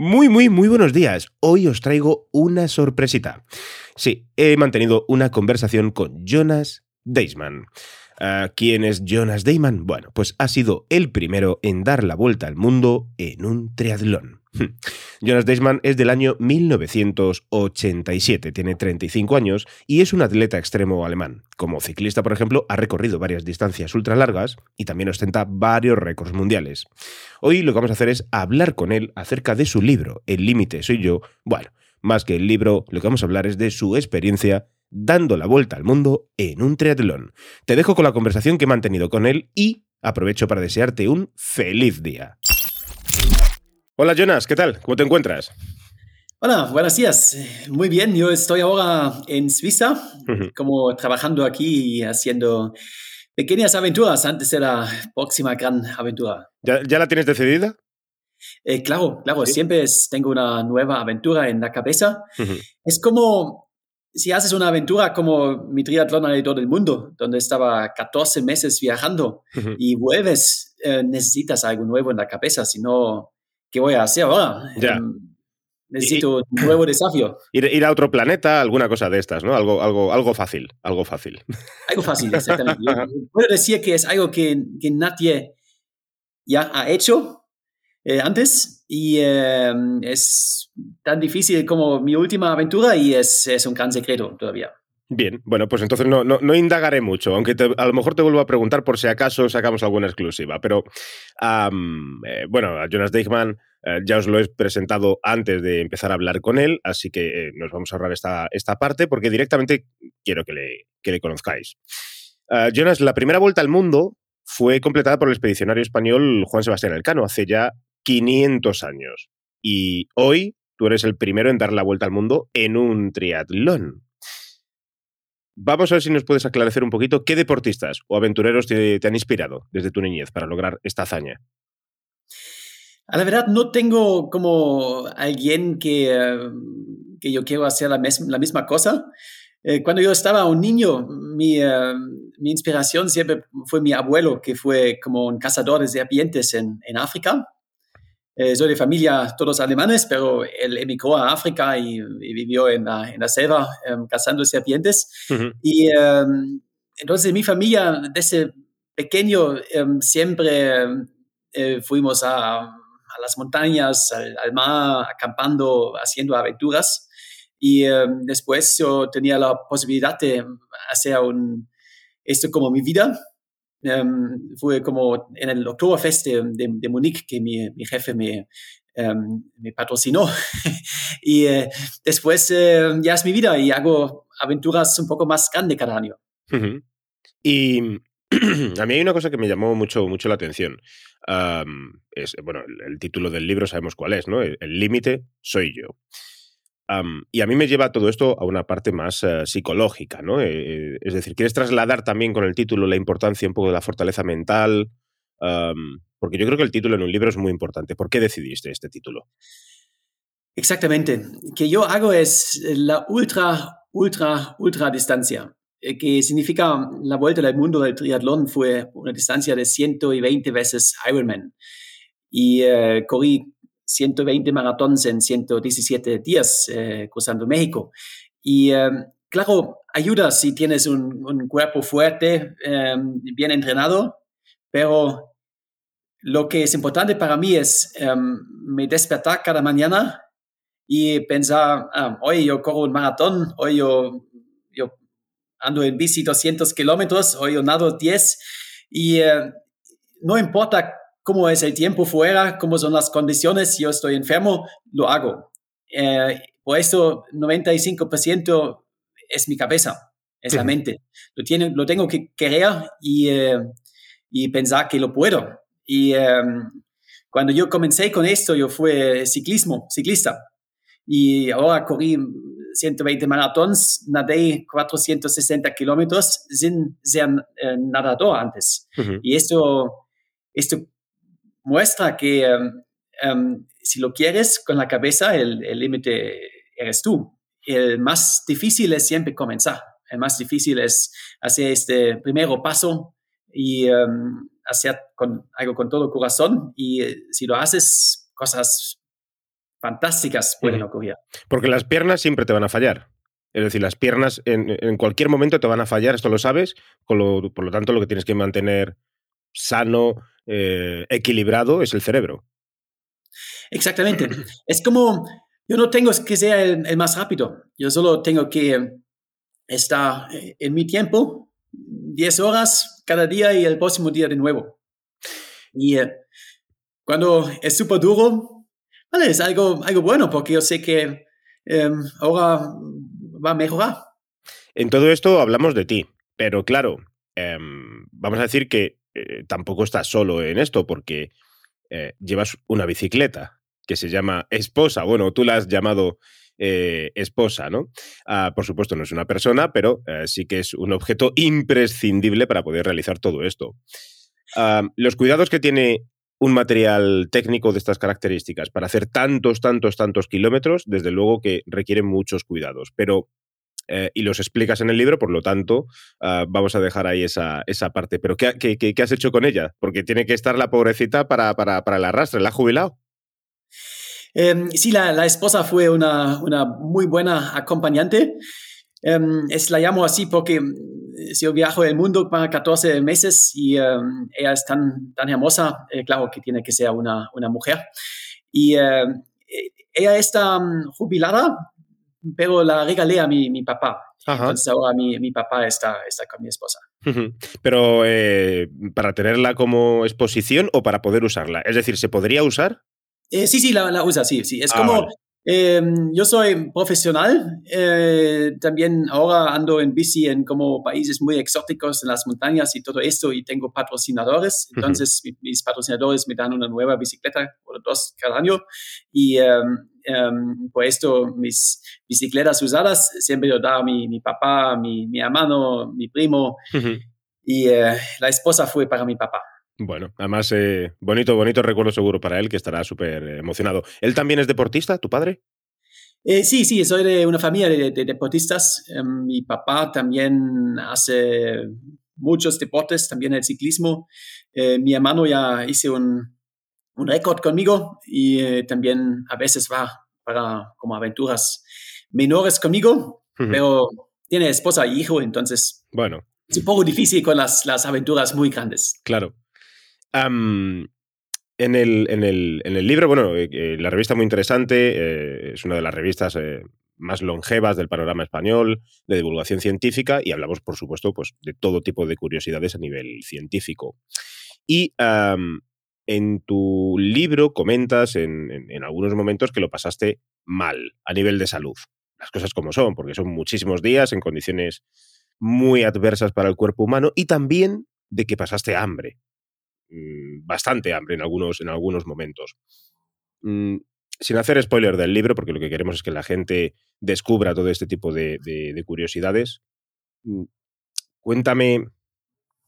Muy, muy, muy buenos días. Hoy os traigo una sorpresita. Sí, he mantenido una conversación con Jonas Deisman. Uh, ¿Quién es Jonas Deiman? Bueno, pues ha sido el primero en dar la vuelta al mundo en un triatlón. Jonas Deisman es del año 1987, tiene 35 años y es un atleta extremo alemán. Como ciclista, por ejemplo, ha recorrido varias distancias ultralargas y también ostenta varios récords mundiales. Hoy lo que vamos a hacer es hablar con él acerca de su libro, El límite soy yo. Bueno, más que el libro, lo que vamos a hablar es de su experiencia dando la vuelta al mundo en un triatlón. Te dejo con la conversación que he mantenido con él y aprovecho para desearte un feliz día. Hola Jonas, ¿qué tal? ¿Cómo te encuentras? Hola, buenos días. Muy bien, yo estoy ahora en Suiza, como trabajando aquí y haciendo pequeñas aventuras antes de la próxima gran aventura. ¿Ya, la tienes decidida? Eh, claro, claro, siempre tengo una nueva aventura en la cabeza. Es como si haces una aventura como mi triatlón alrededor del mundo, donde estaba 14 meses viajando y vuelves, eh, necesitas algo nuevo en la cabeza, si no, ¿qué voy a hacer ahora? Em, necesito un nuevo desafío. Ir, a otro planeta, alguna cosa de estas, ¿no? Algo, algo, algo fácil, algo fácil. Algo fácil, exactamente. puedo decir que es algo que, que nadie ya ha hecho eh, antes y em, es tan difícil como mi última aventura y es, es un gran secreto todavía. Bien, bueno, pues entonces no, no, indagaré mucho, aunque a lo mejor te vuelvo a preguntar por si acaso sacamos alguna exclusiva. Pero eh, bueno, a Jonas Deichmann eh, ya os lo he presentado antes de empezar a hablar con él, así que nos vamos a ahorrar esta, esta parte porque directamente quiero que le, que le conozcáis. Jonas, la primera vuelta al mundo fue completada por el expedicionario español Juan Sebastián Elcano hace ya 500 años. Y hoy tú eres el primero en dar la vuelta al mundo en un triatlón. Vamos a ver si nos puedes aclarecer un poquito qué deportistas o aventureros te, han inspirado desde tu niñez para lograr esta hazaña. A la verdad, no tengo como alguien que, eh, que yo quiero hacer la, la misma cosa. Eh, cuando yo estaba un niño, mi, eh, mi, inspiración siempre fue mi abuelo, que fue como un cazador de serpientes en, en África. Eh, soy de familia todos alemanes, pero él emigró a África y, vivió en la, en la selva em, cazando serpientes. Y em, entonces mi familia, desde pequeño, em, siempre eh, fuimos a, a, las montañas, al, mar, acampando, haciendo aventuras. Y después yo tenía la posibilidad de hacer un, esto como mi vida Um, fue como en el Oktoberfest de, de, de Múnich que mi, mi jefe me, um, me patrocinó. y eh, después eh, ya es mi vida y hago aventuras un poco más grandes cada año. Y a mí hay una cosa que me llamó mucho, mucho la atención. Um, es, bueno, el, el, título del libro sabemos cuál es, ¿no? El límite soy yo y a mí me lleva todo esto a una parte más eh, psicológica, ¿no? Eh, eh, es decir, ¿quieres trasladar también con el título la importancia un poco de la fortaleza mental? porque yo creo que el título en un libro es muy importante. ¿Por qué decidiste este título? Exactamente. Que yo hago es la ultra, ultra, ultra distancia, que significa la vuelta al mundo del triatlón fue una distancia de 120 veces Ironman. Y corrí 120 maratones en 117 días eh, cruzando México. Y em, claro, ayuda si tienes un, cuerpo fuerte, em, bien entrenado, pero lo que es importante para mí es em, me despertar cada mañana y pensar, ah, hoy yo corro un maratón, hoy yo, yo ando en bici 200 kilómetros, hoy yo nado 10 y eh, no importa cómo es el tiempo fuera, cómo son las condiciones, si yo estoy enfermo, lo hago. Eh, por eso 95% es mi cabeza, es la mente. Lo, tiene, lo tengo que querer y, eh, y pensar que lo puedo. Y em, cuando yo comencé con esto, yo fui ciclismo, ciclista. Y ahora corrí 120 maratones, nadé 460 kilómetros sin ser eh, nadador antes. Y esto, esto muestra que em, em, si lo quieres con la cabeza, el límite eres tú. El más difícil es siempre comenzar. El más difícil es hacer este primer paso y em, hacer con, algo con todo corazón. Y eh, si lo haces, cosas fantásticas pueden ocurrir. Porque las piernas siempre te van a fallar. Es decir, las piernas en, cualquier momento te van a fallar, esto lo sabes, por lo tanto lo que tienes que mantener sano, eh, equilibrado es el cerebro. Exactamente. es como, yo no tengo que ser el, más rápido, yo solo tengo que estar eh, en mi tiempo, 10 horas cada día y el próximo día de nuevo. Y eh, cuando es súper duro, vale, es algo, algo bueno porque yo sé que em, ahora va a mejorar. En todo esto hablamos de ti, pero claro, em, vamos a decir que eh, tampoco estás solo en esto porque llevas una bicicleta que se llama esposa. Bueno, tú la has llamado eh, esposa, ¿no? Ah, por supuesto, no es una persona, pero eh, sí que es un objeto imprescindible para poder realizar todo esto. Ah, los cuidados que tiene un material técnico de estas características para hacer tantos, tantos, tantos kilómetros, desde luego que requieren muchos cuidados, pero... Eh, y los explicas en el libro, por lo tanto, ah, vamos a dejar ahí esa, esa parte. Pero ¿qué, qué, has hecho con ella? Porque tiene que estar la pobrecita para, para, para el arrastre. ¿La ha jubilado? Em, sí, la, esposa fue una, muy buena acompañante. Em, es, la llamo así porque mm, yo viajo el mundo para 14 meses y em, ella es tan, tan hermosa, eh, claro que tiene que ser una, mujer. Y e, ella está mm, jubilada, pero la regalé a mi, papá. Entonces ahora mi, papá está, está con mi esposa. Pero eh, para tenerla como exposición o para poder usarla. Es decir, ¿se podría usar? Eh, sí, sí, la, usa, sí, sí. Es ah, como, em, yo soy profesional, eh, también ahora ando en bici en como países muy exóticos, en las montañas y todo esto, y tengo patrocinadores. Entonces, mis patrocinadores me dan una nueva bicicleta o dos cada año. Y em, em, por esto, mis bicicletas usadas siempre lo da mi, mi papá, mi, mi hermano, mi primo. Y eh, la esposa fue para mi papá. Bueno, además, eh, bonito, bonito recuerdo seguro para él, que estará súper emocionado. ¿Él también es deportista, tu padre? Eh, sí, sí, soy de una familia de, deportistas. Eh, mi papá también hace muchos deportes, también el ciclismo. mi hermano ya hizo un, un récord conmigo y también a veces va para como aventuras menores conmigo, pero tiene esposa y hijo, entonces bueno. es un poco difícil con las, las aventuras muy grandes. Claro en, el, en, el, en, el, libro, bueno, eh, eh, la revista muy interesante, eh, es una de las revistas más longevas del panorama español de divulgación científica y hablamos, por supuesto, pues, de todo tipo de curiosidades a nivel científico. Y en tu libro comentas en, algunos momentos que lo pasaste mal a nivel de salud. Las cosas como son, porque son muchísimos días en condiciones muy adversas para el cuerpo humano y también de que pasaste hambre. Mm, bastante hambre en algunos, en algunos momentos. Mm, sin hacer spoiler del libro, porque lo que queremos es que la gente descubra todo este tipo de, curiosidades, mm, cuéntame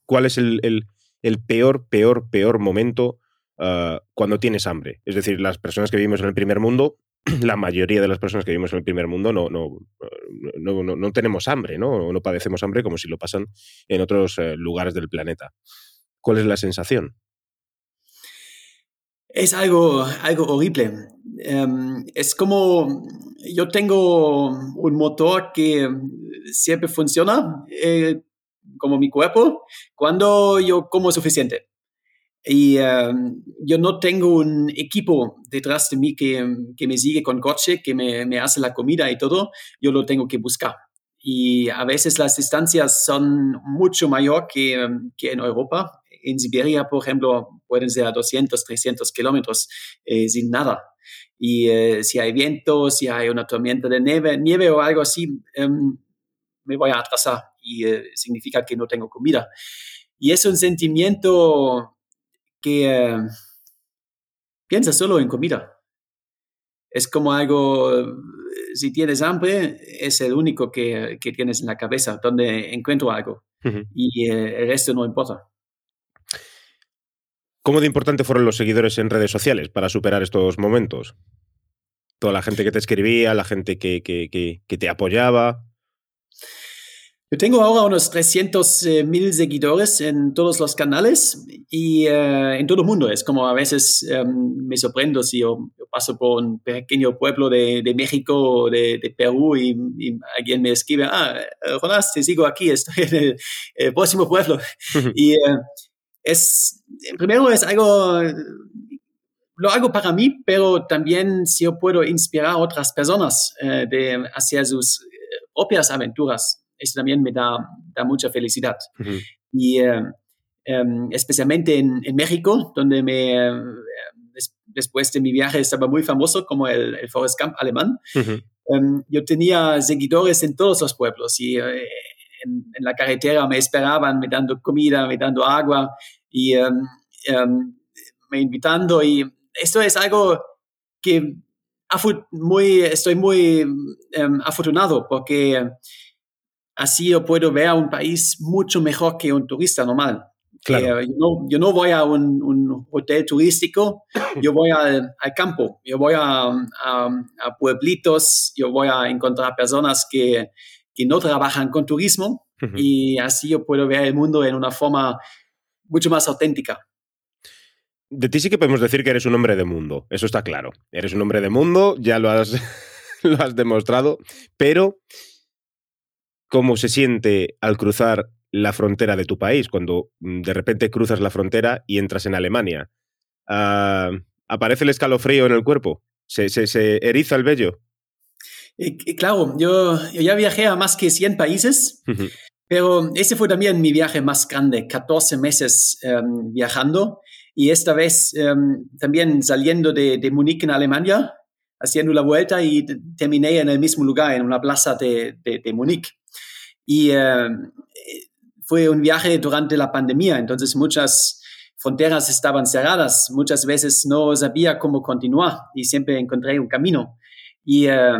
cuál es el, peor, peor, peor momento ah, cuando tienes hambre. Es decir, las personas que vivimos en el primer mundo, la mayoría de las personas que vivimos en el primer mundo no, no, no, tenemos hambre, ¿no? no padecemos hambre como si lo pasan en otros eh, lugares del planeta. ¿Cuál es la sensación? Es algo, algo horrible. Em, es como yo tengo un motor que siempre funciona eh, como mi cuerpo cuando yo como suficiente. Y em, yo no tengo un equipo detrás de mí que, me sigue con coche, que me, me, hace la comida y todo. Yo lo tengo que buscar. Y a veces las distancias son mucho mayor que, que en Europa en Siberia, por ejemplo, pueden ser 200, 300 kilómetros eh, sin nada. Y eh, si hay viento, si hay una tormenta de nieve, nieve o algo así, em, me voy a atrasar y eh, significa que no tengo comida. Y es un sentimiento que piensa solo en comida. Es como algo, si tienes hambre, es el único que, que tienes en la cabeza, donde encuentro algo. Y eh, el resto no importa. ¿Cómo de importante fueron los seguidores en redes sociales para superar estos momentos? Toda la gente que te escribía, la gente que, que, que te apoyaba. Yo tengo ahora unos 300 eh, mil seguidores en todos los canales y eh, en todo el mundo. Es como a veces em, me sorprendo si yo, paso por un pequeño pueblo de, de México o de, de, Perú y, y, alguien me escribe, ah, eh, Jonás, te sigo aquí, estoy en el, el próximo pueblo. y es, primero es algo, lo hago para mí, pero también si yo puedo inspirar a otras personas de hacia sus propias aventuras eso también me da, da mucha felicidad. Uh -huh. Y eh, eh, especialmente en, en, México, donde me, eh, des, después de mi viaje estaba muy famoso como el, el Forest Camp alemán, uh -huh. yo tenía seguidores en todos los pueblos y eh, en, en, la carretera me esperaban, me dando comida, me dando agua y me invitando. Y esto es algo que muy, estoy muy afortunado porque así yo puedo ver a un país mucho mejor que un turista normal. Claro. Eh, yo, no, yo, no, voy a un, un hotel turístico, yo voy al, al campo, yo voy a, a, a, pueblitos, yo voy a encontrar personas que, que no trabajan con turismo uh -huh. y así yo puedo ver el mundo en una forma mucho más auténtica. De ti sí que podemos decir que eres un hombre de mundo, eso está claro. Eres un hombre de mundo, ya lo has, lo has demostrado, pero cómo se siente al cruzar la frontera de tu país, cuando mm, de repente cruzas la frontera y entras en Alemania. Uh, ¿Aparece el escalofrío en el cuerpo? ¿Se, se, se eriza el vello? Eh, claro, yo, yo, ya viajé a más que 100 países, uh -huh. pero ese fue también mi viaje más grande, 14 meses um, viajando y esta vez um, también saliendo de, de Múnich en Alemania, haciendo la vuelta y terminé en el mismo lugar, en una plaza de, de, de Múnich. Y eh, fue un viaje durante la pandemia, entonces muchas fronteras estaban cerradas, muchas veces no sabía cómo continuar y siempre encontré un camino. Y eh,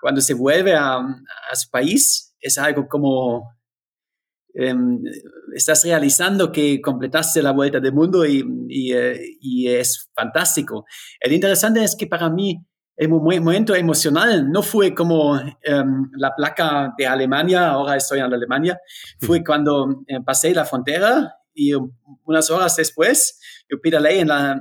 cuando se vuelve a, a, su país, es algo como eh, estás realizando que completaste la vuelta del mundo y, y, eh, y es fantástico. El interesante es que para mí el momento emocional. No fue como um, la placa de Alemania, ahora estoy en Alemania, fue cuando eh, pasé la frontera y unas horas después yo pedalé en la,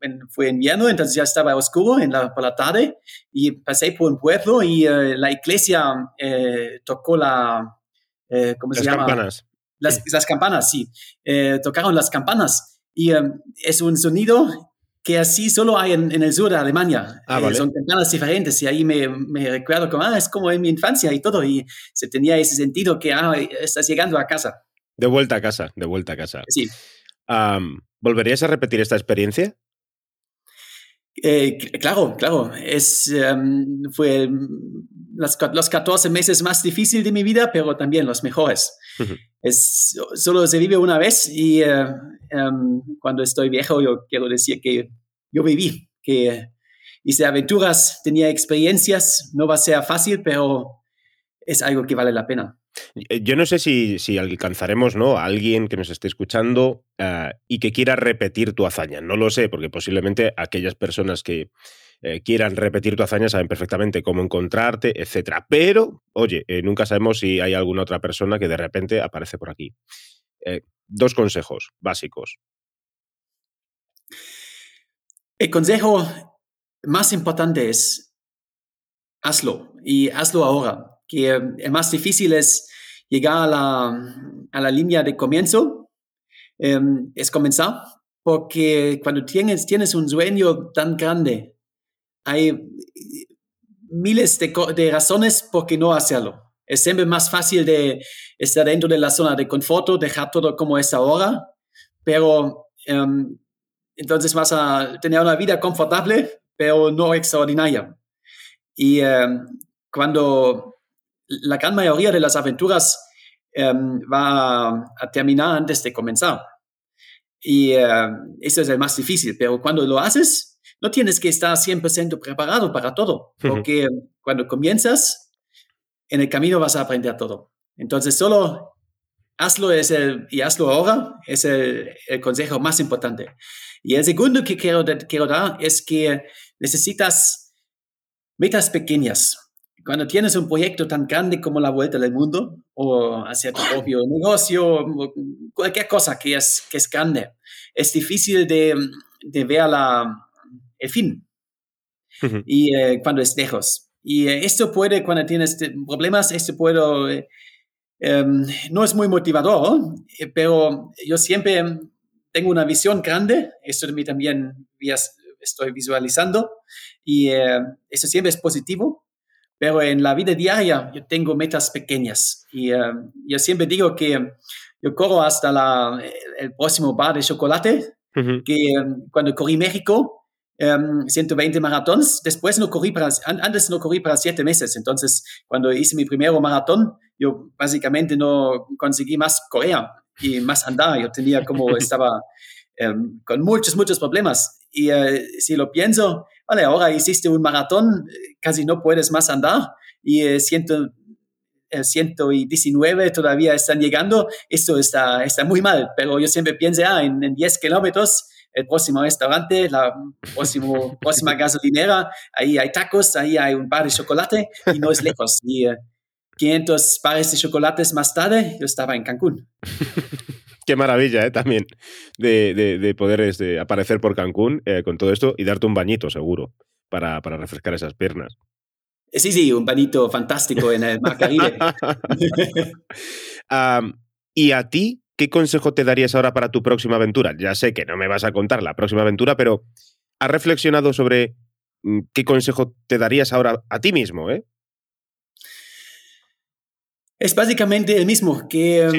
en, fue invierno, entonces ya estaba oscuro en la, por la tarde y pasé por un pueblo y uh, la iglesia eh, tocó la, eh, ¿cómo las se llama? Campanas. Las, las campanas, sí, eh, tocaron las campanas y um, es un sonido que así solo hay en, en el sur de Alemania. Ah, eh, vale. son campanas diferentes y ahí me, me, recuerdo como, ah, es como en mi infancia y todo, y se tenía ese sentido que, ah, estás llegando a casa. De vuelta a casa, de vuelta a casa. Sí. Um, ¿Volverías a repetir esta experiencia? Eh, claro, claro. Es, um, fue las, los 14 meses más difíciles de mi vida, pero también los mejores. Uh -huh. es, solo se vive una vez y uh, um, cuando estoy viejo yo quiero decir que yo viví, que hice aventuras, tenía experiencias, no va a ser fácil, pero es algo que vale la pena. Yo no sé si, si alcanzaremos ¿no? a alguien que nos esté escuchando uh, y que quiera repetir tu hazaña. No lo sé, porque posiblemente aquellas personas que eh, quieran repetir tu hazaña saben perfectamente cómo encontrarte, etc. Pero, oye, eh, nunca sabemos si hay alguna otra persona que de repente aparece por aquí. Eh, dos consejos básicos. El consejo más importante es hazlo y hazlo ahora que el más difícil es llegar a la, a la línea de comienzo, eh, es comenzar, porque cuando tienes, tienes un sueño tan grande, hay miles de, razones por qué no hacerlo. Es siempre más fácil de estar dentro de la zona de confort, dejar todo como es ahora, pero um, entonces vas a tener una vida confortable, pero no extraordinaria. Y um, cuando la gran mayoría de las aventuras va a terminar antes de comenzar. Y uh, eso es el más difícil, pero cuando lo haces, no tienes que estar 100% preparado para todo, porque cuando comienzas, en el camino vas a aprender todo. Entonces, solo hazlo es el, y hazlo ahora es el, el consejo más importante. Y el segundo que quiero, quiero dar es que necesitas metas pequeñas. Cuando tienes un proyecto tan grande como la Vuelta del Mundo o hacia tu propio negocio, cualquier cosa que es, que es grande, es difícil de, de ver la, el fin. Y eh, cuando es lejos. Y eh, esto puede, cuando tienes problemas, esto puede, eh, no es muy motivador, pero yo siempre tengo una visión grande, esto de mí también estoy visualizando, y eso siempre es positivo, pero en la vida diaria yo tengo metas pequeñas. Y yo siempre digo que yo corro hasta la, el próximo bar de chocolate, que cuando corrí México, 120 em, maratones. Después no corrí para, antes no corrí para siete meses. Entonces, cuando hice mi primer maratón, yo básicamente no conseguí más correr y más andar. Yo tenía como, estaba um, con muchos, muchos problemas. Y uh, si lo pienso, vale, ahora hiciste un maratón, casi no puedes más andar y uh, ciento, 119 todavía están llegando. Esto está, está muy mal, pero yo siempre pienso, ah, en, en 10 kilómetros el próximo restaurante, la próximo, próxima gasolinera, ahí hay tacos, ahí hay un bar de chocolate y no es lejos. Y 500 eh, pares de chocolates más tarde, yo estaba en Cancún. Qué maravilla, ¿eh? También de, de, poder este, aparecer por Cancún eh, con todo esto y darte un bañito, seguro, para, para refrescar esas piernas. Eh, sí, sí, un bañito fantástico en el Mar Caribe. ¿Y a ti ¿qué consejo te darías ahora para tu próxima aventura? Ya sé que no me vas a contar la próxima aventura, pero ¿has reflexionado sobre mm, qué consejo te darías ahora a ti mismo? Eh? Es básicamente el mismo que,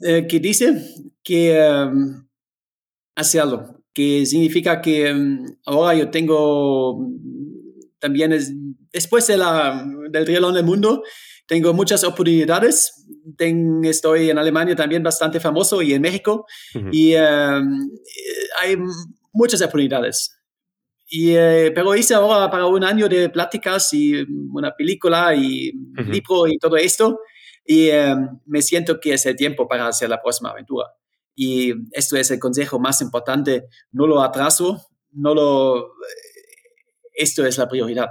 eh, que dice que um, hace algo, que significa que um, ahora yo tengo también, después de la, del triatlón del mundo, tengo muchas oportunidades. estoy en Alemania también bastante famoso y en México. Y em, hay muchas oportunidades. Y, eh, pero hice ahora para un año de pláticas y una película y libro y todo esto. Y em, me siento que es el tiempo para hacer la próxima aventura. Y esto es el consejo más importante. No lo atraso, no lo... Esto es la prioridad.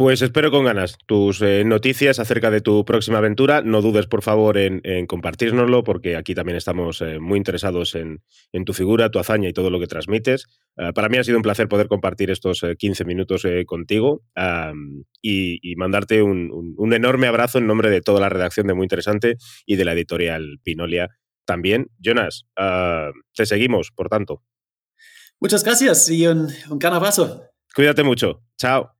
Pues espero con ganas tus eh, noticias acerca de tu próxima aventura. No dudes, por favor, en, en compartirnoslo, porque aquí también estamos eh, muy interesados en, tu figura, tu hazaña y todo lo que transmites. Eh, para mí ha sido un placer poder compartir estos 15 minutos contigo y, mandarte un, un, enorme abrazo en nombre de toda la redacción de Muy Interesante y de la editorial Pinolia también. Jonas, te seguimos, por tanto. Muchas gracias y un, un gran abrazo. Cuídate mucho. Chao.